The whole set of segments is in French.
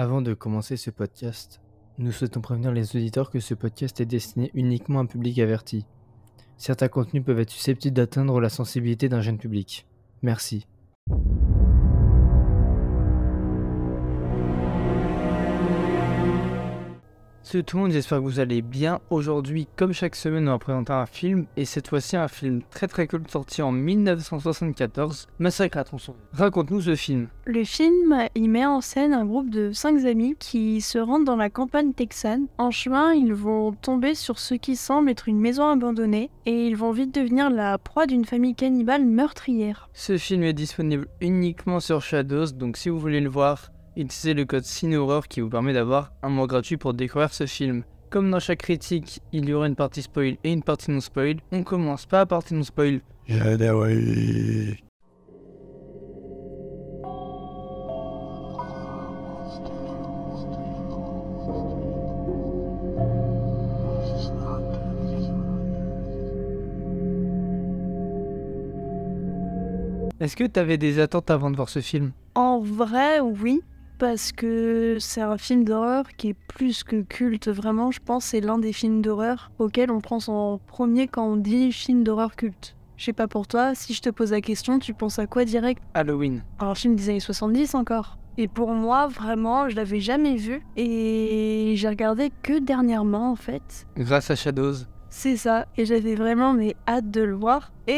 Avant de commencer ce podcast, nous souhaitons prévenir les auditeurs que ce podcast est destiné uniquement à un public averti. Certains contenus peuvent être susceptibles d'atteindre la sensibilité d'un jeune public. Merci. Salut tout le monde, j'espère que vous allez bien. Aujourd'hui, comme chaque semaine, on va présenter un film, et cette fois-ci un film très très cool sorti en 1974, Massacre à tronçon. Raconte-nous ce film. Le film, il met en scène un groupe de 5 amis qui se rendent dans la campagne texane. En chemin, ils vont tomber sur ce qui semble être une maison abandonnée, et ils vont vite devenir la proie d'une famille cannibale meurtrière. Ce film est disponible uniquement sur Shadows, donc si vous voulez le voir, utilisez le code CINEHORREUR qui vous permet d'avoir un mois gratuit pour découvrir ce film. Comme dans chaque critique, il y aura une partie spoil et une partie non spoil. On commence par la partie non spoil. Est-ce que t'avais des attentes avant de voir ce film? En vrai, oui, parce que c'est un film d'horreur qui est plus que culte, vraiment, je pense c'est l'un des films d'horreur auxquels on prend son premier quand on dit film d'horreur culte. Je sais pas pour toi, si je te pose la question, tu penses à quoi direct? Halloween. Un film des années 70 encore. Et pour moi, vraiment, je l'avais jamais vu et j'ai regardé que dernièrement en fait. Grâce à Shadows. C'est ça, et j'avais vraiment mais hâte de le voir. Et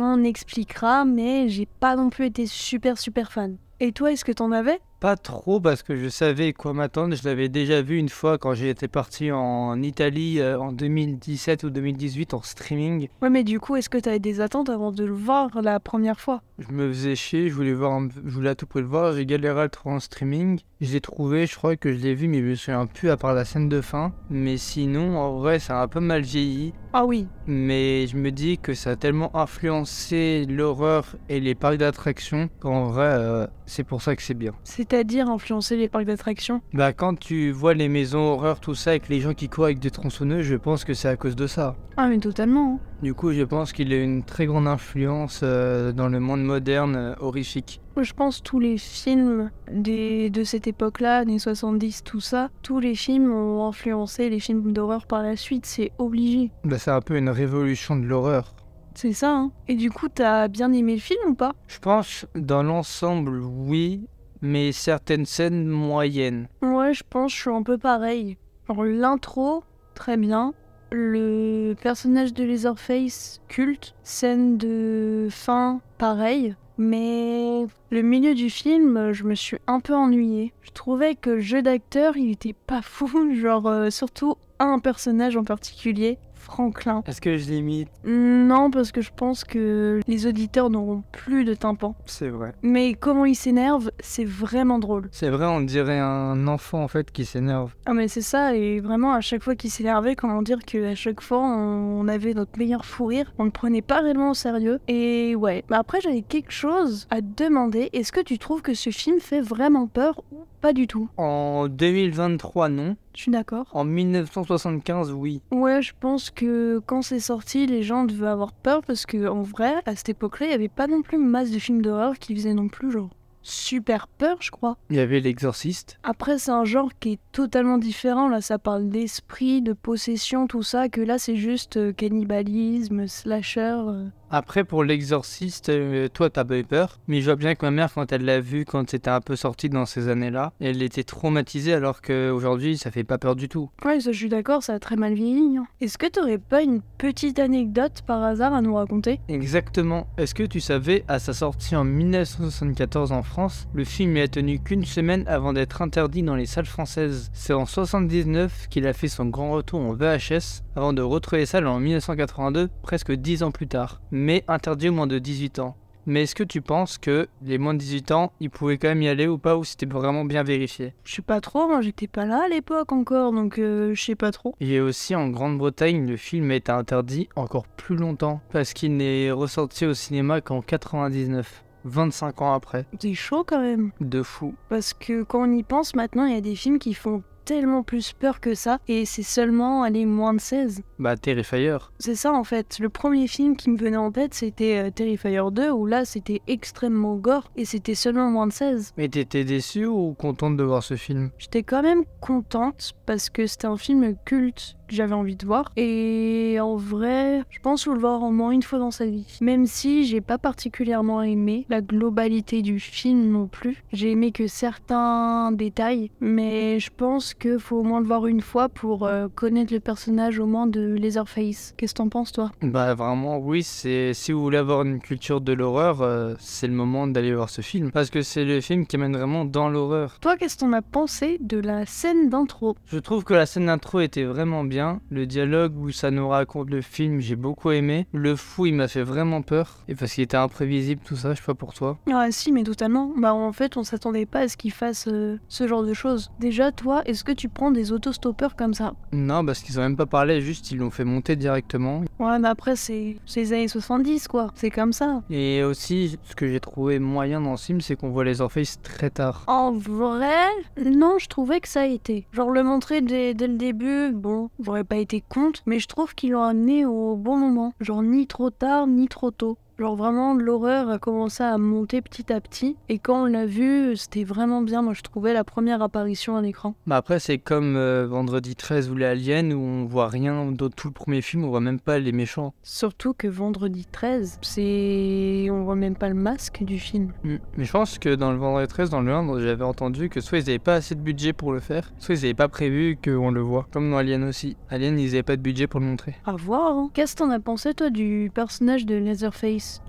on expliquera, mais j'ai pas non plus été super super fan. Et toi, est-ce que t'en avais? Pas trop parce que je savais quoi m'attendre. Je l'avais déjà vu une fois quand j'étais parti en Italie euh, en 2017 ou 2018 en streaming. Ouais, mais du coup, est-ce que t'avais des attentes avant de le voir la première fois? Je me faisais chier, je voulais, voir, un- je voulais à tout prix le voir. J'ai galéré à le trouver en streaming. Je l'ai trouvé, je crois que je l'ai vu, mais je me souviens plus à part la scène de fin. Mais sinon, en vrai, ça a un peu mal vieilli. Ah oui, Mais je me dis que ça a tellement influencé l'horreur et les parcs d'attractions qu'en vrai, euh, c'est pour ça que c'est bien. C'est-à-dire influencer les parcs d'attractions? Bah quand tu vois les maisons horreur, tout ça, avec les gens qui courent avec des tronçonneuses, je pense que c'est à cause de ça. Ah mais totalement. hein. Du coup, je pense qu'il a une très grande influence euh, dans le monde moderne euh, horrifique. Je pense tous les films des, de cette époque-là, années 70, tout ça, tous les films ont influencé les films d'horreur par la suite, c'est obligé. Bah c'est un peu une révolution de l'horreur. C'est ça, hein. Et du coup, t'as bien aimé le film ou pas? Je pense, dans l'ensemble, oui, mais certaines scènes moyennes. Ouais, je pense que je suis un peu pareil. L'intro, très bien. Le personnage de Leatherface, culte. Scène de fin, pareil. Mais le milieu du film, je me suis un peu ennuyée. Je trouvais que le jeu d'acteur, il était pas fou. Genre, euh, surtout un personnage en particulier, Franklin. Est-ce que je l'imite Non, parce que je pense que les auditeurs n'auront plus de tympan. C'est vrai. Mais comment il s'énerve, c'est vraiment drôle. C'est vrai, on dirait un enfant en fait qui s'énerve. Ah mais c'est ça, et vraiment à chaque fois qu'il s'énervait, comment dire qu'à chaque fois on avait notre meilleur fou rire, on ne prenait pas réellement au sérieux. Et ouais, mais après j'avais quelque chose à te demander, est-ce que tu trouves que ce film fait vraiment peur ou pas du tout? En 2023, non. Je suis d'accord. En 1975, oui. Ouais, je pense que quand c'est sorti, les gens devaient avoir peur parce que en vrai, à cette époque-là, il n'y avait pas non plus masse de films d'horreur qui faisaient non plus genre super peur, je crois. Il y avait l'exorciste. Après, c'est un genre qui est totalement différent. Là, ça parle d'esprit, de possession, tout ça. Que là, c'est juste euh, cannibalisme, slasher. euh. Après, pour l'exorciste, euh, toi, t'as pas eu peur. Mais je vois bien que ma mère, quand elle l'a vu, quand c'était un peu sorti dans ces années-là, elle était traumatisée alors qu'aujourd'hui, ça fait pas peur du tout. Ouais, ça, je suis d'accord, ça a très mal vieilli. hein. Est-ce que t'aurais pas une petite anecdote par hasard à nous raconter? Exactement. Est-ce que tu savais, à sa sortie en 1974 en France, le film n'a tenu qu'une semaine avant d'être interdit dans les salles françaises? C'est en 79 qu'il a fait son grand retour en VHS, avant de retrouver salles en 1982, presque 10 ans plus tard, mais interdit aux moins de 18 ans. Mais est-ce que tu penses que les moins de 18 ans, ils pouvaient quand même y aller ou pas, ou c'était vraiment bien vérifié? Je sais pas trop, moi j'étais pas là à l'époque encore, donc euh, je sais pas trop. Et aussi en Grande-Bretagne, le film a été interdit encore plus longtemps, parce qu'il n'est ressorti au cinéma qu'en 99, 25 ans après. C'est chaud quand même. De fou. Parce que quand on y pense maintenant, il y a des films qui font tellement plus peur que ça, et c'est seulement, aller moins de 16. Bah, Terrifier. C'est ça en fait. Le premier film qui me venait en tête, c'était euh, Terrifier 2, où là, c'était extrêmement gore, et c'était seulement moins de 16. Mais t'étais déçue ou contente de voir ce film? J'étais quand même contente, parce que c'était un film culte que j'avais envie de voir. Et en vrai, je pense faut le voir au moins une fois dans sa vie. Même si j'ai pas particulièrement aimé la globalité du film non plus. J'ai aimé que certains détails, mais je pense qu'il faut au moins le voir une fois pour euh, connaître le personnage au moins de Leatherface. Qu'est-ce que t'en penses toi? Bah vraiment oui, c'est si vous voulez avoir une culture de l'horreur, euh, c'est le moment d'aller voir ce film parce que c'est le film qui mène vraiment dans l'horreur. Toi, qu'est-ce que t'en as pensé de la scène d'intro? Je trouve que la scène d'intro était vraiment bien le dialogue où ça nous raconte le film, j'ai beaucoup aimé. Le fou, il m'a fait vraiment peur. Et parce qu'il était imprévisible, tout ça, je sais pas pour toi. Ah si, mais totalement. Bah en fait, on s'attendait pas à ce qu'il fasse euh, ce genre de choses. Déjà, toi, est-ce que tu prends des autostoppeurs comme ça Non, parce qu'ils ont même pas parlé, juste ils l'ont fait monter directement. Ouais, mais après, c'est les années 70, quoi. C'est comme ça. Et aussi, ce que j'ai trouvé moyen dans film, c'est qu'on voit les Orpheus très tard. En vrai, non, je trouvais que ça a été. Genre le montrer dès, dès le début, bon, j'aurais pas été contre, mais je trouve qu'ils l'ont amené au bon moment. Genre ni trop tard, ni trop tôt. Genre vraiment, l'horreur a commencé à monter petit à petit. Et quand on l'a vu, c'était vraiment bien. Moi, je trouvais la première apparition à l'écran. Bah après, c'est comme euh, Vendredi 13 ou les Aliens où on voit rien dans tout le premier film, on voit même pas les méchants. Surtout que Vendredi 13, c'est. On voit même pas le masque du film. Mm. Mais je pense que dans le Vendredi 13, dans le 1, j'avais entendu que soit ils avaient pas assez de budget pour le faire, soit ils avaient pas prévu qu'on le voit. Comme dans Alien aussi. Alien, ils avaient pas de budget pour le montrer. À voir. Hein. Qu'est-ce que t'en as pensé, toi, du personnage de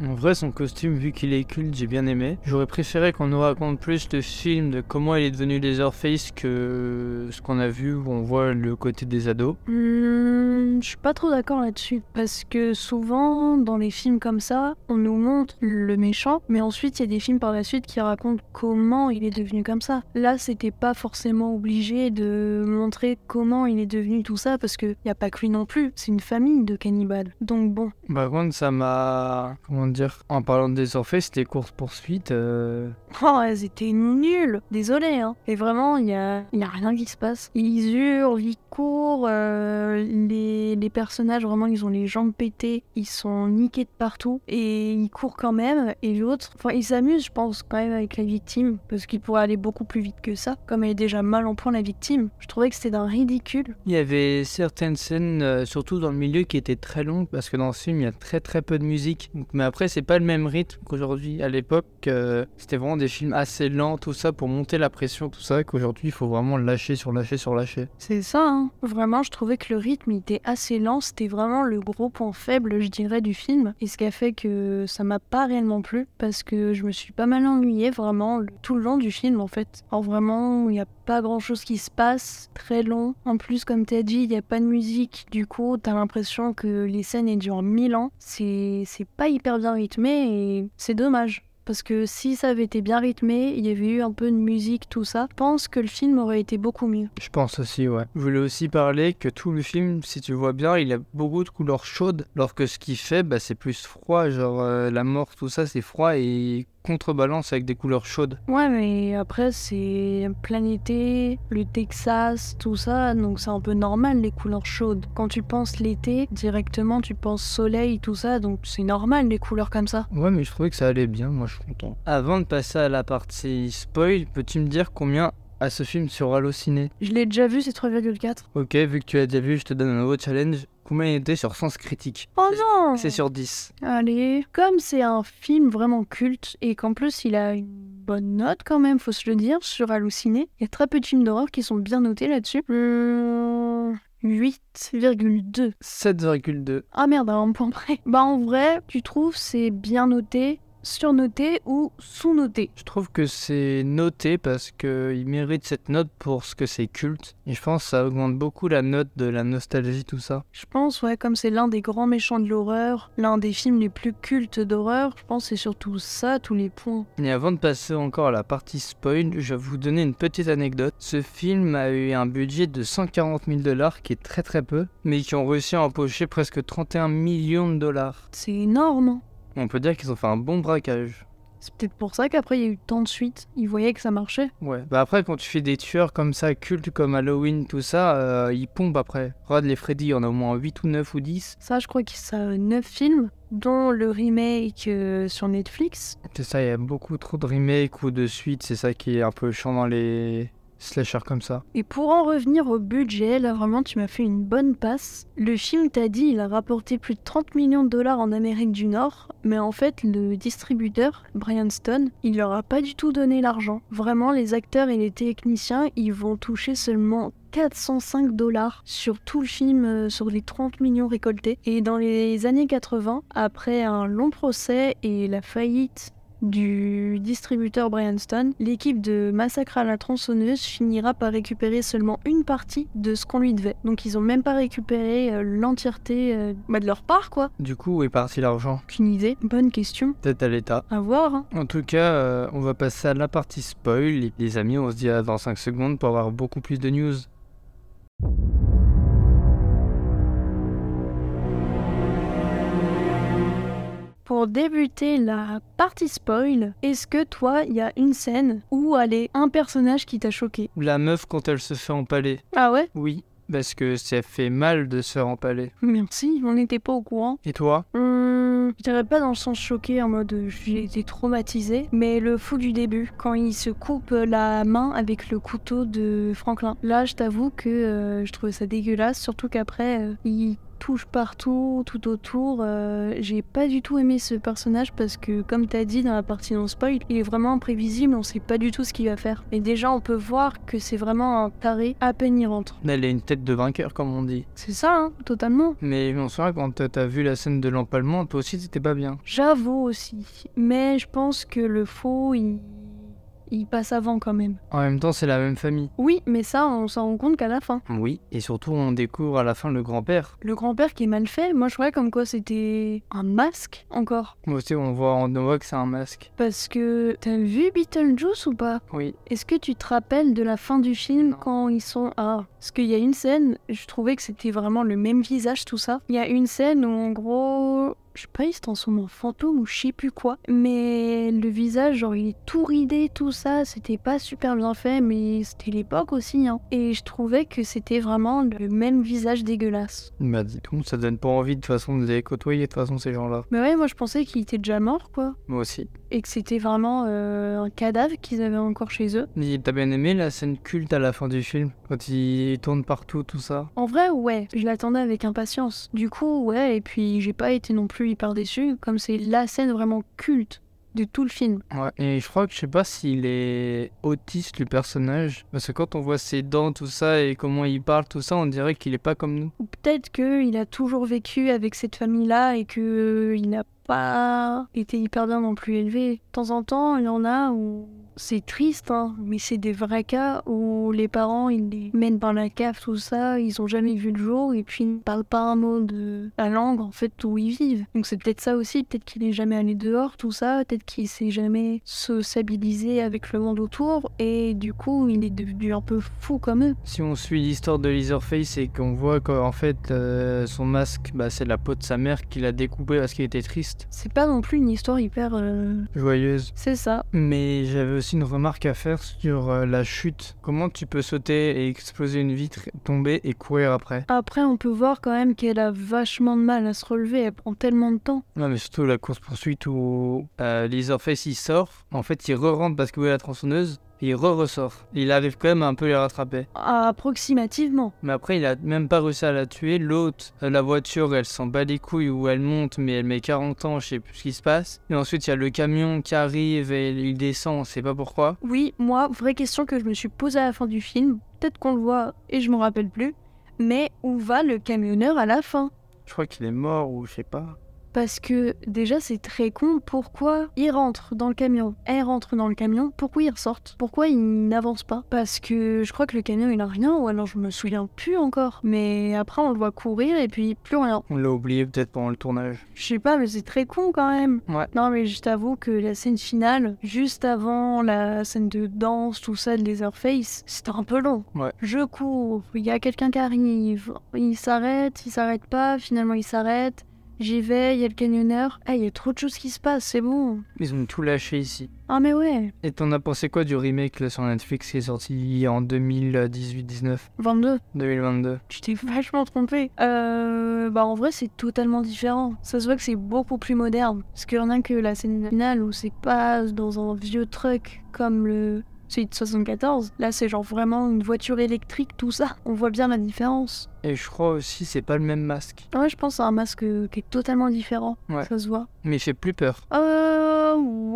En vrai, son costume, vu qu'il est culte, j'ai bien aimé. J'aurais préféré qu'on nous raconte plus de films de comment il est devenu Leatherface que ce qu'on a vu où on voit le côté des ados. Hmm, je suis pas trop d'accord là-dessus. Parce que souvent, dans les films comme ça, on nous montre le méchant, mais ensuite, il y a des films par la suite qui racontent comment il est devenu comme ça. Là, c'était pas forcément obligé de montrer comment il est devenu tout ça, parce qu'il n'y a pas que lui non plus. C'est une famille de cannibales. Donc bon. Par contre, ça m'a. Comment dire En parlant des Orphées, c'était course-poursuite. Euh... Oh, elles étaient nulles Désolé, hein. Et vraiment, il n'y a, y a rien qui se passe. Ils hurlent, ils courent, euh, les, les, personnages, vraiment, ils ont les jambes pétées, ils sont niqués de partout, et ils courent quand même. Et l'autre, enfin, ils s'amusent, je pense, quand même avec la victime, parce qu'il pourrait aller beaucoup plus vite que ça. Comme elle est déjà mal en point, la victime, je trouvais que c'était d'un ridicule. Il y avait certaines scènes, euh, surtout dans le milieu, qui étaient très longues, parce que dans ce film, il y a très très peu de musique. Mais après, c'est pas le même rythme qu'aujourd'hui. À l'époque, c'était vraiment des films assez lents, tout ça, pour monter la pression, tout ça, qu'aujourd'hui, il faut vraiment lâcher sur lâcher sur lâcher. C'est ça, hein. Vraiment, je trouvais que le rythme était assez lent. C'était vraiment le gros point faible, je dirais, du film. Et ce qui a fait que ça m'a pas réellement plu, parce que je me suis pas mal ennuyée, vraiment, tout le long du film, en fait. Alors vraiment, il n'y a pas grand chose qui se passe, très long. En plus, comme t'as dit, il n'y a pas de musique. Du coup, t'as l'impression que les scènes durent mille ans. C'est pas hyper bien rythmé et c'est dommage. Parce que si ça avait été bien rythmé, il y avait eu un peu de musique, tout ça, je pense que le film aurait été beaucoup mieux. Je pense aussi, ouais. Je voulais aussi parler que tout le film, si tu vois bien, il a beaucoup de couleurs chaudes, alors que ce qu'il fait, bah, c'est plus froid, genre euh, la mort, tout ça, c'est froid et contrebalance avec des couleurs chaudes. Ouais, mais après, c'est plein été, le Texas, tout ça, donc c'est un peu normal les couleurs chaudes. Quand tu penses l'été, directement tu penses soleil, tout ça, donc c'est normal les couleurs comme ça. Ouais, mais je trouvais que ça allait bien, moi je suis content. Avant de passer à la partie spoil, peux-tu me dire combien à ce film sur Allociné Je l'ai déjà vu, c'est 3,4. Ok, vu que tu l'as déjà vu, je te donne un nouveau challenge. Combien il était sur Sens Critique Oh non C'est sur 10. Allez, comme c'est un film vraiment culte et qu'en plus il a une bonne note quand même, faut se le dire, sur Halluciné, il y a très peu de films d'horreur qui sont bien notés là-dessus. 8,2. 7,2. Ah merde, un point près. Bah en vrai, tu trouves c'est bien noté surnoté ou sous-noté Je trouve que c'est noté parce qu'il mérite cette note pour ce que c'est culte. Et je pense que ça augmente beaucoup la note de la nostalgie, tout ça. Je pense, ouais, comme c'est l'un des grands méchants de l'horreur, l'un des films les plus cultes d'horreur, je pense que c'est surtout ça, tous les points. Et avant de passer encore à la partie spoil, je vais vous donner une petite anecdote. Ce film a eu un budget de 140 000 dollars, qui est très très peu, mais qui ont réussi à empocher presque 31 millions de dollars. C'est énorme. On peut dire qu'ils ont fait un bon braquage. C'est peut-être pour ça qu'après il y a eu tant de suites. Ils voyaient que ça marchait. Ouais, bah après, quand tu fais des tueurs comme ça, cultes comme Halloween, tout ça, euh, ils pompent après. Regarde les Freddy, il y en a au moins 8 ou 9 ou 10. Ça, je crois qu'il y a 9 films, dont le remake euh, sur Netflix. C'est ça, il y a beaucoup trop de remakes ou de suites, c'est ça qui est un peu chiant dans les slashers comme ça. Et pour en revenir au budget, là vraiment tu m'as fait une bonne passe. Le film, t'as dit, il a rapporté plus de 30 millions de dollars en Amérique du Nord, mais en fait le distributeur, Brian Stone, il leur a pas du tout donné l'argent. Vraiment, les acteurs et les techniciens, ils vont toucher seulement 405 dollars sur tout le film, euh, sur les 30 millions récoltés. Et dans les années 80, après un long procès et la faillite du distributeur Brian Stone, l'équipe de Massacre à la tronçonneuse finira par récupérer seulement une partie de ce qu'on lui devait. Donc ils ont même pas récupéré euh, l'entièreté euh, bah, de leur part, quoi. Du coup, où est parti l'argent? Aucune idée. Bonne question. Peut-être à l'État. À voir. hein. En tout cas, euh, on va passer à la partie spoil. Les- Les amis, on se dit à dans 5 secondes pour avoir beaucoup plus de news. Pour débuter la partie spoil, est-ce que toi, il y a une scène où allez un personnage qui t'a choqué? La meuf quand elle se fait empaler. Ah ouais? Oui, parce que ça fait mal de se faire empaler. Merci, on n'était pas au courant. Et toi? Hum, je dirais pas dans le sens choqué, en mode j'ai été traumatisé, mais le fou du début, quand il se coupe la main avec le couteau de Franklin. Là, je t'avoue que euh, je trouvais ça dégueulasse, surtout qu'après, euh, il touche partout, tout autour. euh, j'ai pas du tout aimé ce personnage parce que, comme t'as dit dans la partie non spoil, il est vraiment imprévisible, on sait pas du tout ce qu'il va faire. Et déjà, on peut voir que c'est vraiment un taré à peine il rentre. Elle a une tête de vainqueur, comme on dit. C'est ça, hein, totalement. Mais on se quand t'as vu la scène de l'empalement, toi aussi c'était pas bien. J'avoue aussi. Mais je pense que le faux, il... il passe avant quand même. En même temps, c'est la même famille. Oui, mais ça, on s'en rend compte qu'à la fin. Oui, et surtout on découvre à la fin le grand-père. Le grand-père qui est mal fait, moi je croyais comme quoi c'était un masque encore. Moi aussi, on voit, on voit que c'est un masque. Parce que t'as vu Beetlejuice ou pas? Oui. Est-ce que tu te rappelles de la fin du film quand ils sont... Ah, parce qu'il y a une scène, je trouvais que c'était vraiment le même visage, tout ça. Il y a une scène où en gros... Je sais pas, il se transforme en fantôme ou je sais plus quoi. Mais le visage, genre, il est tout ridé, tout ça. C'était pas super bien fait, mais c'était l'époque aussi. Hein. Et je trouvais que c'était vraiment le même visage dégueulasse. Bah dis donc, ça donne pas envie de toute façon de les côtoyer de toute façon ces gens-là. Mais ouais, moi je pensais qu'il était déjà mort, quoi. Moi aussi. Et que c'était vraiment euh, un cadavre qu'ils avaient encore chez eux. Et T'as bien aimé la scène culte à la fin du film Quand il tourne partout, tout ça? En vrai, ouais, je l'attendais avec impatience. Du coup, ouais, et puis j'ai pas été non plus hyper déçu, comme c'est la scène vraiment culte de tout le film. Ouais. Et je crois que je sais pas s'il est autiste le personnage. Parce que quand on voit ses dents, tout ça, et comment il parle, tout ça, on dirait qu'il est pas comme nous. Ou peut-être qu'il a toujours vécu avec cette famille-là et que euh, il n'a pas été hyper bien non plus élevé. De temps en temps, il y en a où c'est triste, hein, mais c'est des vrais cas où les parents ils les mènent dans la cave, tout ça, ils ont jamais vu le jour et puis ils ne parlent pas un mot de la langue en fait où ils vivent. Donc c'est peut-être ça aussi, peut-être qu'il est jamais allé dehors, tout ça, peut-être qu'il s'est jamais sociabilisé avec le monde autour et du coup il est devenu un peu fou comme eux. Si on suit l'histoire de Leatherface et qu'on voit qu'en fait euh, son masque, bah, c'est la peau de sa mère qu'il a découpé parce qu'il était triste. C'est pas non plus une histoire hyper... euh, Joyeuse. C'est ça. Mais j'avais aussi une remarque à faire sur euh, la chute. Comment tu peux sauter et exploser une vitre, tomber et courir après? Après, on peut voir quand même qu'elle a vachement de mal à se relever, elle prend tellement de temps. Non mais surtout la course poursuite où euh, Leatherface il sort, en fait il re-rentre parce qu'il est la tronçonneuse et il re-ressort. Il arrive quand même à un peu les rattraper. Approximativement. Mais après il a même pas réussi à la tuer. L'autre, euh, la voiture elle s'en bat les couilles où elle monte mais elle met 40 ans, je sais plus ce qui se passe. Et ensuite il y a le camion qui arrive et il descend, on sait pas pourquoi. Oui, moi, vraie question que je me suis posée à la fin du film, peut-être qu'on le voit et je m'en rappelle plus, mais où va le camionneur à la fin? Je crois qu'il est mort ou je sais pas. Parce que déjà c'est très con, pourquoi il rentre dans le camion, elle rentre dans le camion, pourquoi ils ressortent Pourquoi ils n'avancent pas? Parce que je crois que le camion il a rien, ou alors je me souviens plus encore. Mais après on le voit courir et puis plus rien. On l'a oublié peut-être pendant le tournage. Je sais pas, mais c'est très con quand même. Ouais. Non, mais je t'avoue que la scène finale, juste avant la scène de danse, tout ça de Leatherface, c'était un peu long. Ouais. Je cours, il y a quelqu'un qui arrive, il s'arrête, il s'arrête pas, finalement il s'arrête. J'y vais, il y a le camionneur. Ah, il y a trop de choses qui se passent, c'est bon. Ils ont tout lâché ici. Ah, mais ouais, Et t'en as pensé quoi du remake là, sur Netflix qui est sorti en 2018-19 22. 2022 Tu t'es vachement trompé. Euh, bah en vrai c'est totalement différent. Ça se voit que c'est beaucoup plus moderne. Parce qu'il y en a que la scène finale où c'est pas dans un vieux truck comme le celui de 74. Là c'est genre vraiment une voiture électrique, tout ça. On voit bien la différence. Et je crois aussi c'est pas le même masque. Ouais je pense à un masque euh, qui est totalement différent. Ouais. Ça se voit. Mais il fait plus peur. Euh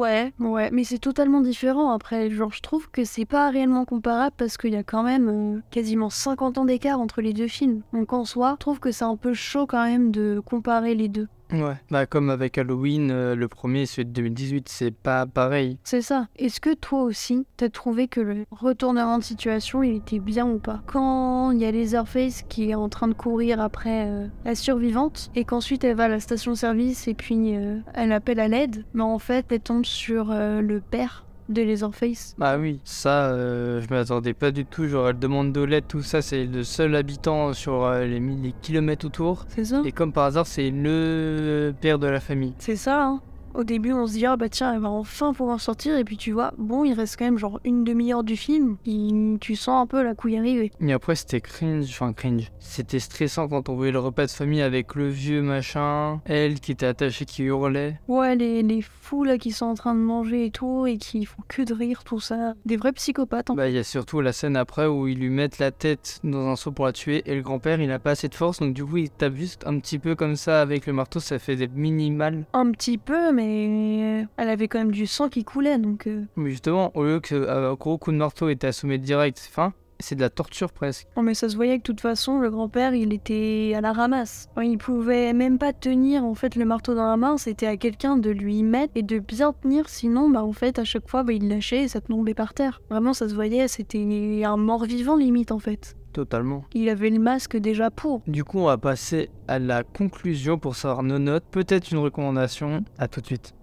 ouais, ouais, mais c'est totalement différent après. Genre je trouve que c'est pas réellement comparable parce qu'il y a quand même euh, quasiment 50 ans d'écart entre les deux films. Donc en soi, je trouve que c'est un peu chaud quand même de comparer les deux. Ouais. Bah comme avec Halloween, euh, le premier celui de 2018, c'est pas pareil. C'est ça. Est-ce que toi aussi, t'as trouvé que le retournement de situation, il était bien ou pas? Quand il y a Leatherface qui est en train de courir après euh, la survivante, et qu'ensuite elle va à la station-service et puis euh, elle appelle à l'aide, mais en fait elle tombe sur le père de Leatherface. Bah oui, ça, euh, je m'attendais pas du tout. Genre, elle demande de l'aide, tout ça, c'est le seul habitant sur euh, les, les kilomètres autour. C'est ça Et comme par hasard, c'est le père de la famille. C'est ça, hein. Au début, on se dit, ah bah tiens, elle va enfin pouvoir sortir, et puis tu vois, bon, il reste quand même genre une demi-heure du film, et tu sens un peu la couille arriver. Et après, c'était cringe, enfin cringe. C'était stressant quand on voyait le repas de famille avec le vieux machin, elle qui était attachée, qui hurlait. Ouais, les, les fous là qui sont en train de manger et tout, et qui font que de rire, tout ça. Des vrais psychopathes, hein. Bah, il y a surtout la scène après où ils lui mettent la tête dans un seau pour la tuer, et le grand-père, il a pas assez de force, donc du coup, il tape juste un petit peu comme ça avec le marteau, ça fait des mini-mal. Un petit peu, mais elle avait quand même du sang qui coulait, donc... euh, Mais justement, au lieu qu'un gros coup de marteau était assommé direct, fin, c'est de la torture presque. Non mais ça se voyait que de toute façon, le grand-père, il était à la ramasse. Il pouvait même pas tenir en fait le marteau dans la main, c'était à quelqu'un de lui mettre et de bien tenir, sinon bah en fait à chaque fois bah, il lâchait et ça tombait par terre. Vraiment ça se voyait, c'était un mort-vivant limite en fait. Totalement. Il avait le masque déjà pour. Du coup, on va passer à la conclusion pour savoir nos notes, peut-être une recommandation. À tout de suite.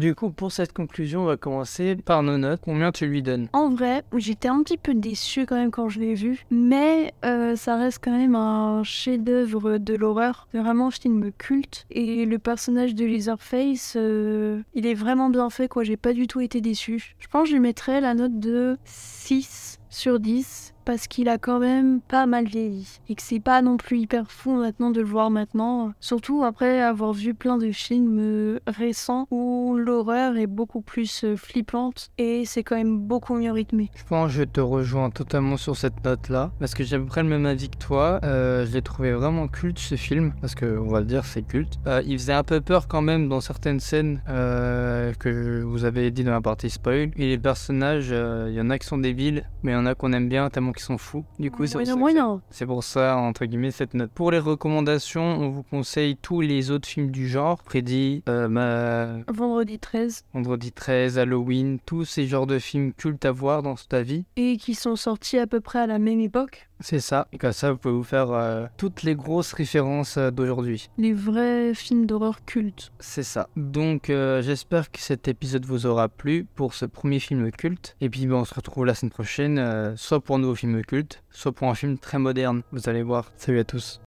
Du coup, pour cette conclusion, on va commencer par nos notes. Combien tu lui donnes? En vrai, j'étais un petit peu déçue quand même quand je l'ai vu, mais euh, ça reste quand même un chef-d'œuvre de l'horreur. C'est vraiment un film culte et le personnage de Leatherface, euh, il est vraiment bien fait quoi. J'ai pas du tout été déçue. Je pense que je lui mettrais la note de 6 sur 10 parce qu'il a quand même pas mal vieilli et que c'est pas non plus hyper fou maintenant de le voir maintenant. Surtout après avoir vu plein de films euh, récents où l'horreur est beaucoup plus euh, flippante et c'est quand même beaucoup mieux rythmé. Je pense que je te rejoins totalement sur cette note-là, parce que j'ai à peu près le même avis que toi. Euh, je l'ai trouvé vraiment culte ce film, parce que on va le dire c'est culte. Euh, il faisait un peu peur quand même dans certaines scènes euh, que vous avez dit dans la partie spoil. Et les personnages, il y en a qui sont débiles, mais il y en a qu'on aime bien qu'ils sont fous. Du coup, c'est pour, ça que moyen. c'est pour ça, entre guillemets, cette note. Pour les recommandations, on vous conseille tous les autres films du genre. Freddy, euh, ma... Vendredi 13 Vendredi 13, Halloween, tous ces genres de films cultes à voir dans ta vie. et qui sont sortis à peu près à la même époque. C'est ça. Et comme ça, vous pouvez vous faire euh, toutes les grosses références euh, d'aujourd'hui. Les vrais films d'horreur cultes. C'est ça. Donc, euh, j'espère que cet épisode vous aura plu pour ce premier film culte. Et puis, ben, on se retrouve la semaine prochaine, soit pour un film culte, soit pour un film très moderne. Vous allez voir. Salut à tous.